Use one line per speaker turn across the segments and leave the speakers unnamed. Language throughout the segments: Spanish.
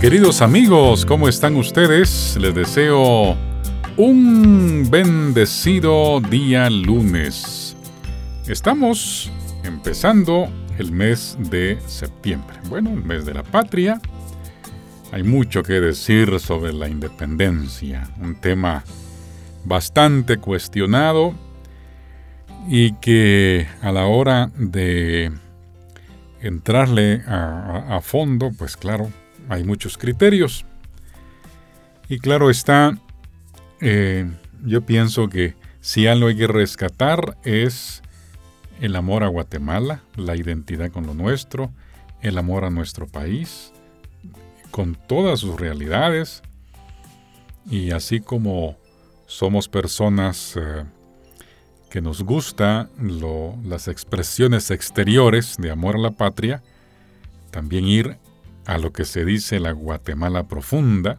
Queridos amigos, ¿cómo están ustedes? Les deseo un bendecido día lunes. Estamos empezando el mes de septiembre. Bueno, el mes de la patria. Hay mucho que decir sobre la independencia, un tema bastante cuestionado y que a la hora de entrarle a, fondo, pues claro, hay muchos criterios. Y claro está, eh, yo pienso que si algo hay que rescatar es el amor a Guatemala, la identidad con lo nuestro, el amor a nuestro país, con todas sus realidades. Y así como somos personas eh, que nos gusta las expresiones exteriores de amor a la patria, también ir a lo que se dice la Guatemala profunda,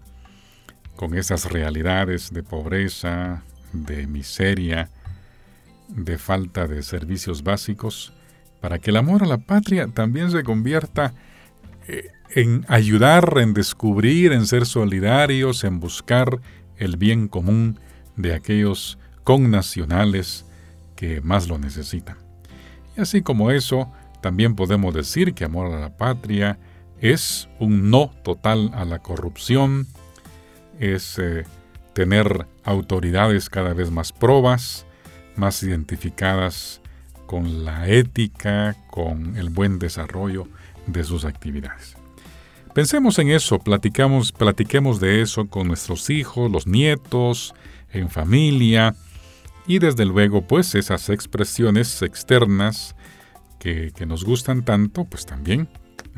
con esas realidades de pobreza, de miseria, de falta de servicios básicos, para que el amor a la patria también se convierta eh, en ayudar, en descubrir, en ser solidarios, en buscar el bien común de aquellos connacionales que más lo necesitan. Y así como eso, también podemos decir que amor a la patria es un no total a la corrupción, es eh, tener autoridades cada vez más probas, más identificadas con la ética, con el buen desarrollo de sus actividades. Pensemos en eso, platicamos, platiquemos de eso con nuestros hijos, los nietos, en familia, y desde luego, pues esas expresiones externas que, nos gustan tanto, pues también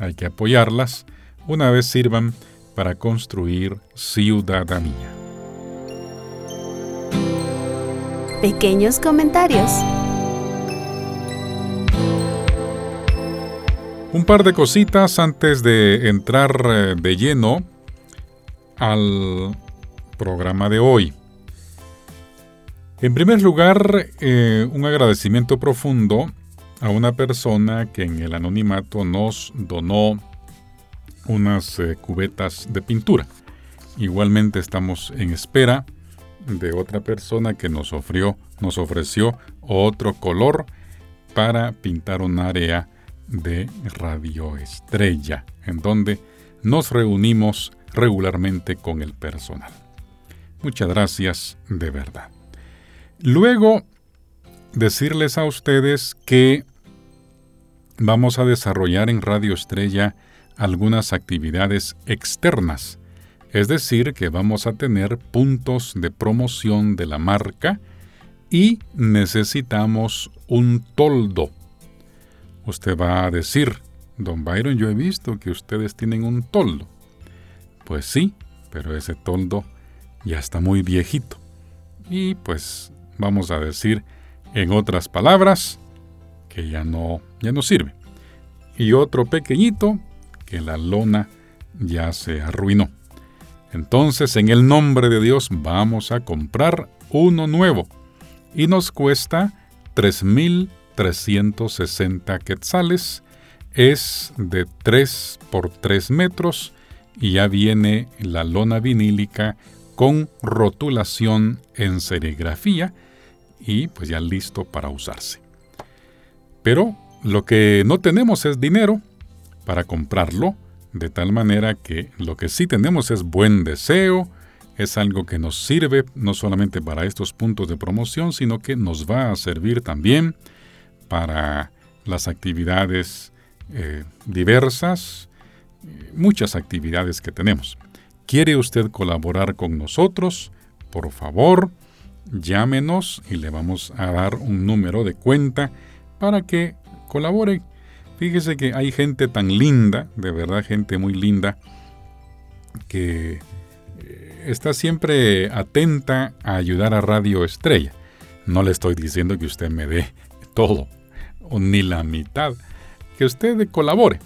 hay que apoyarlas una vez sirvan para construir ciudadanía.
Pequeños comentarios.
Un par de cositas antes de entrar eh, de lleno al programa de hoy. En primer lugar, eh, un agradecimiento profundo a una persona que en el anonimato nos donó unas eh, cubetas de pintura. Igualmente estamos en espera de otra persona que nos ofreció, nos ofreció otro color para pintar un área de radioestrella, en donde nos reunimos regularmente con el personal. Muchas gracias de verdad. Luego, decirles a ustedes que vamos a desarrollar en Radio Estrella algunas actividades externas, es decir, que vamos a tener puntos de promoción de la marca y necesitamos un toldo. Usted va a decir, don Byron, yo he visto que ustedes tienen un toldo. Pues sí, pero ese toldo ya está muy viejito. Y pues vamos a decir en otras palabras, que ya no, ya no sirve. Y otro pequeñito, que la lona ya se arruinó. Entonces, en el nombre de Dios, vamos a comprar uno nuevo. Y nos cuesta 3.360 quetzales. Es de 3 por 3 metros y ya viene la lona vinílica con rotulación en serigrafía y pues ya listo para usarse. Pero lo que no tenemos es dinero para comprarlo, de tal manera que lo que sí tenemos es buen deseo, es algo que nos sirve no solamente para estos puntos de promoción, sino que nos va a servir también para las actividades eh, diversas, muchas actividades que tenemos. ¿Quiere usted colaborar con nosotros? Por favor, llámenos y le vamos a dar un número de cuenta para que colabore. Fíjese que hay gente tan linda, de verdad gente muy linda, que eh, está siempre atenta a ayudar a Radio Estrella. No le estoy diciendo que usted me dé todo, o ni la mitad, que usted colabore.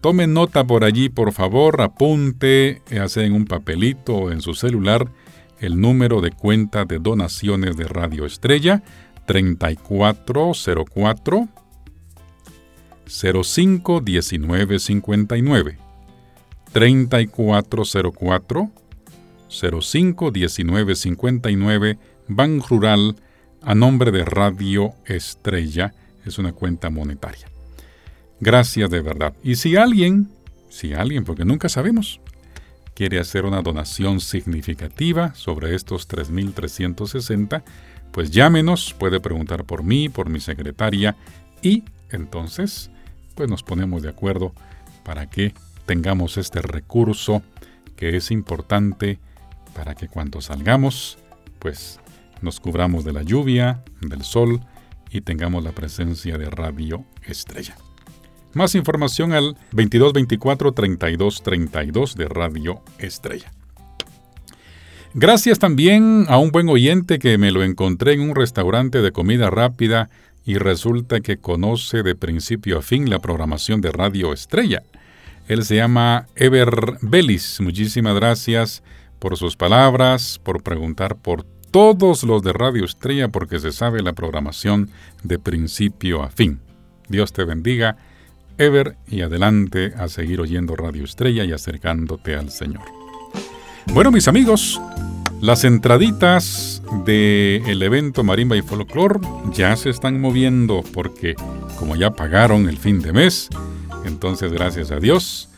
Tome nota por allí, por favor, apunte, hace en un papelito o en su celular el número de cuenta de donaciones de Radio Estrella 3404 051959 3404 05 1959 Ban Rural a nombre de Radio Estrella. Es una cuenta monetaria. Gracias de verdad. Y si alguien, si alguien, porque nunca sabemos, quiere hacer una donación significativa sobre estos 3.360, pues llámenos, puede preguntar por mí, por mi secretaria y entonces pues nos ponemos de acuerdo para que tengamos este recurso que es importante para que cuando salgamos pues nos cubramos de la lluvia, del sol y tengamos la presencia de Radio Estrella. Más información al 2224 3232 de Radio Estrella. Gracias también a un buen oyente que me lo encontré en un restaurante de comida rápida y resulta que conoce de principio a fin la programación de Radio Estrella. Él se llama Ever Belis. Muchísimas gracias por sus palabras, por preguntar por todos los de Radio Estrella porque se sabe la programación de principio a fin. Dios te bendiga Ever y adelante a seguir oyendo Radio Estrella y acercándote al Señor. Bueno, mis amigos, las entraditas del evento Marimba y Folklore ya se están moviendo porque como ya pagaron el fin de mes, entonces gracias a Dios,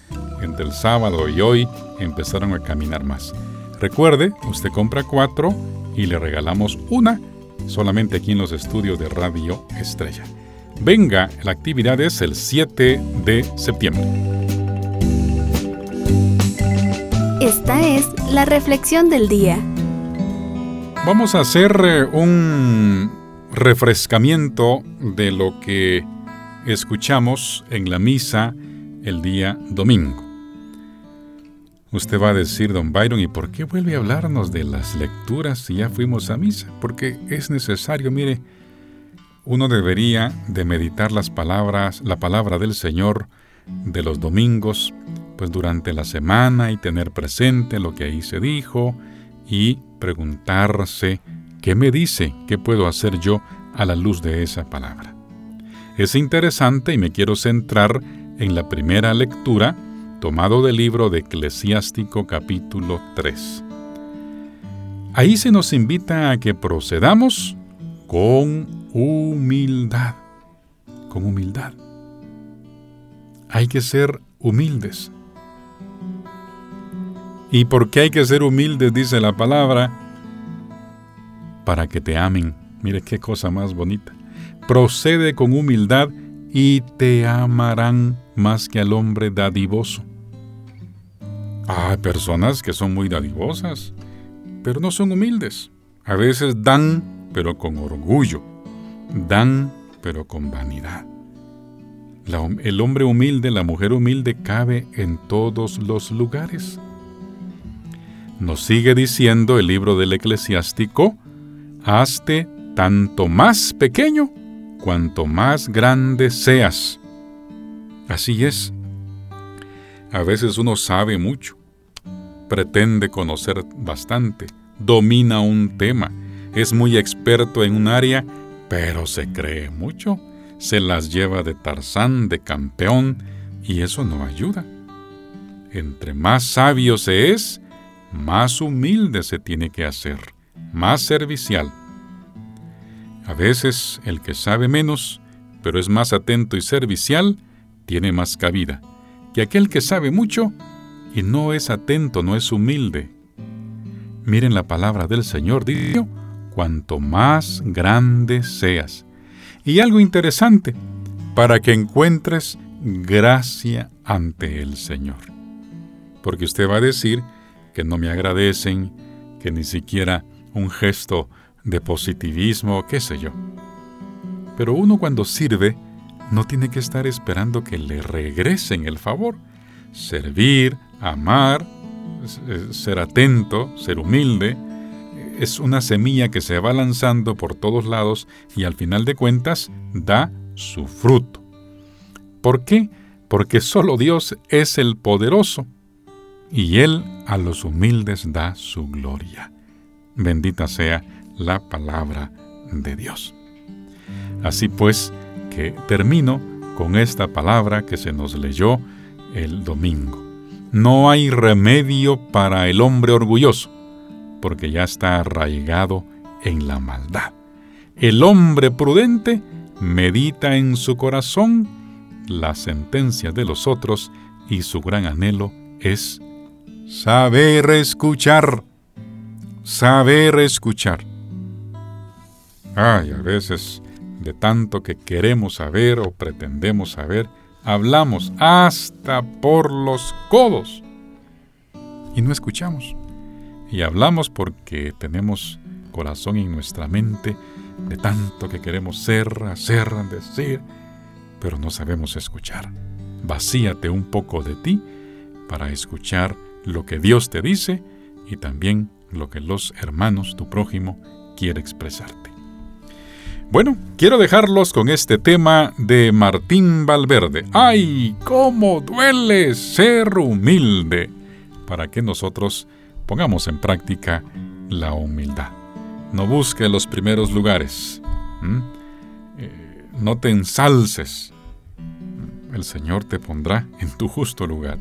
entre el sábado y hoy empezaron a caminar más. Recuerde, usted compra cuatro y le regalamos una solamente aquí en los estudios de Radio Estrella. Venga, la actividad es el 7 de septiembre.
Esta es la reflexión del día.
Vamos a hacer eh, un refrescamiento de lo que escuchamos en la misa el día domingo. Usted va a decir, don Byron, ¿y por qué vuelve a hablarnos de las lecturas si ya fuimos a misa? Porque es necesario, mire, uno debería de meditar las palabras, la palabra del Señor de los domingos, pues durante la semana y tener presente lo que ahí se dijo y preguntarse qué me dice, qué puedo hacer yo a la luz de esa palabra. Es interesante y me quiero centrar en la primera lectura tomado del libro de Eclesiástico capítulo 3. Ahí se nos invita a que procedamos con humildad, con humildad. Hay que ser humildes. ¿Y por qué hay que ser humildes? Dice la palabra. Para que te amen. Mire qué cosa más bonita. Procede con humildad y te amarán más que al hombre dadivoso. Hay personas que son muy dadivosas, pero no son humildes. A veces dan, pero con orgullo dan, pero con vanidad. el hombre humilde, la mujer humilde cabe en todos los lugares. Nos sigue diciendo el libro del eclesiástico, hazte tanto más pequeño cuanto más grande seas. Así es. A veces uno sabe mucho, pretende conocer bastante, domina un tema, es muy experto en un área pero se cree mucho, se las lleva de Tarzán, de campeón, y eso no ayuda. Entre más sabio se es, más humilde se tiene que hacer, más servicial. A veces el que sabe menos, pero es más atento y servicial, tiene más cabida que aquel que sabe mucho y no es atento, no es humilde. Miren la palabra del Señor, dijo, cuanto más grande seas. Y algo interesante, para que encuentres gracia ante el Señor. Porque usted va a decir que no me agradecen, que ni siquiera un gesto de positivismo, qué sé yo. Pero uno cuando sirve no tiene que estar esperando que le regresen el favor. Servir, amar, ser atento, ser humilde, es una semilla que se va lanzando por todos lados y al final de cuentas da su fruto. ¿Por qué? Porque solo Dios es el poderoso y Él a los humildes da su gloria. Bendita sea la palabra de Dios. Así pues, que termino con esta palabra que se nos leyó el domingo. no hay remedio para el hombre orgulloso, porque ya está arraigado en la maldad. El hombre prudente medita en su corazón las sentencias de los otros y su gran anhelo es saber escuchar, saber escuchar. Ay, a veces de tanto que queremos saber o pretendemos saber, hablamos hasta por los codos y no escuchamos. Y hablamos porque tenemos corazón en nuestra mente de tanto que queremos ser, hacer, decir, pero no sabemos escuchar. Vacíate un poco de ti para escuchar lo que Dios te dice y también lo que los hermanos, tu prójimo, quiere expresarte. Bueno, quiero dejarlos con este tema de Martín Valverde. ¡Ay, cómo duele ser humilde! Para que nosotros pongamos en práctica la humildad. No busque los primeros lugares. Eh, no te ensalces. El Señor te pondrá en tu justo lugar.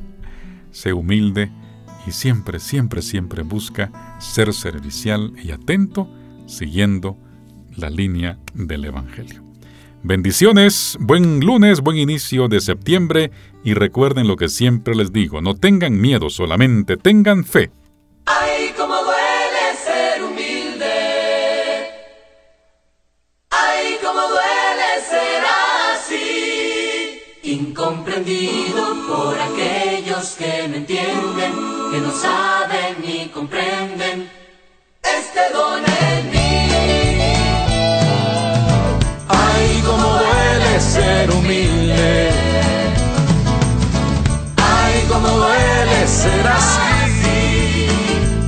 Sé humilde y siempre, siempre, siempre busca ser servicial y atento, siguiendo la línea del Evangelio. Bendiciones, buen lunes, buen inicio de septiembre y recuerden lo que siempre les digo, no tengan miedo, solamente tengan fe.
Humilde. Ay, cómo duele ser así,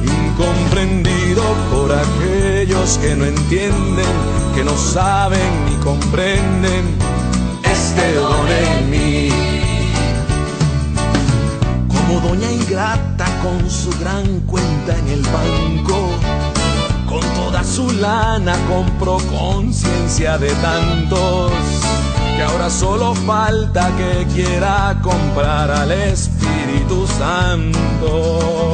incomprendido por aquellos que no entienden, que no saben ni comprenden este don en mí.
Como doña ingrata con su gran cuenta en el banco. Con toda su lana compró conciencia de tantos solo falta que quiera comprar al Espíritu Santo.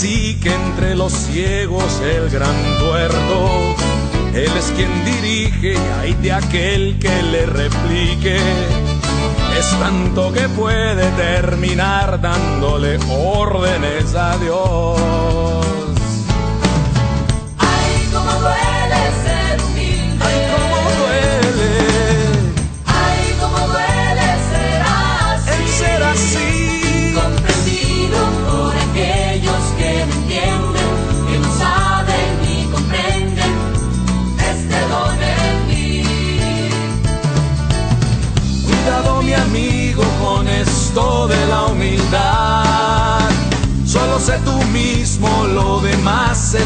Don
cacique entre los ciegos, el gran tuerto. Él es quien dirige y hay de aquel que le replique. Es tanto que puede terminar dándole órdenes a Dios.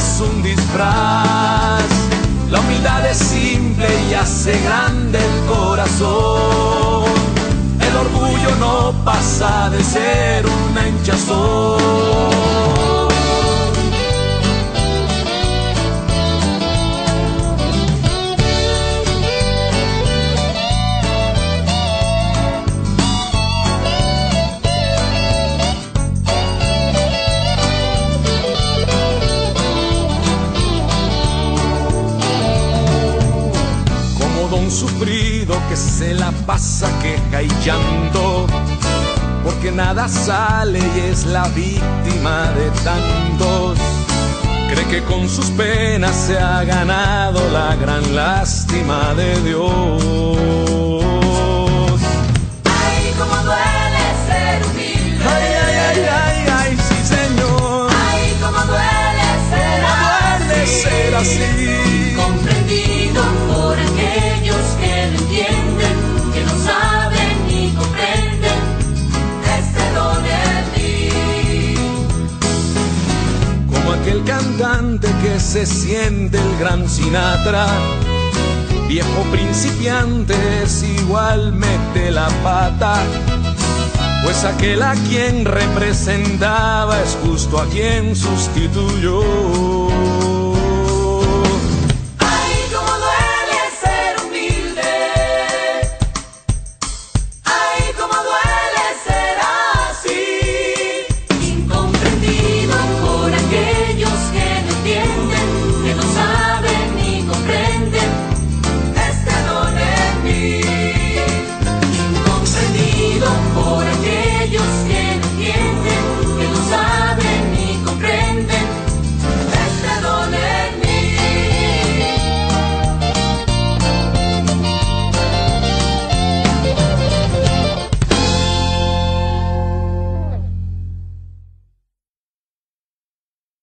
Es un disfraz. La humildad es simple y hace grande el corazón. El orgullo no pasa de ser una hinchazón. Queja y llanto, porque nada sale y es la víctima de tantos. Cree que con sus penas se ha ganado la gran lástima de Dios.
Ay, cómo duele ser humilde.
Ay, ay, ay, ay, ay, sí señor.
Ay, cómo duele ser
Duele
así.
ser así. Cantante que se siente el gran Sinatra, viejo principiante es igual mete la pata, pues aquel a quien representaba es justo a quien sustituyó.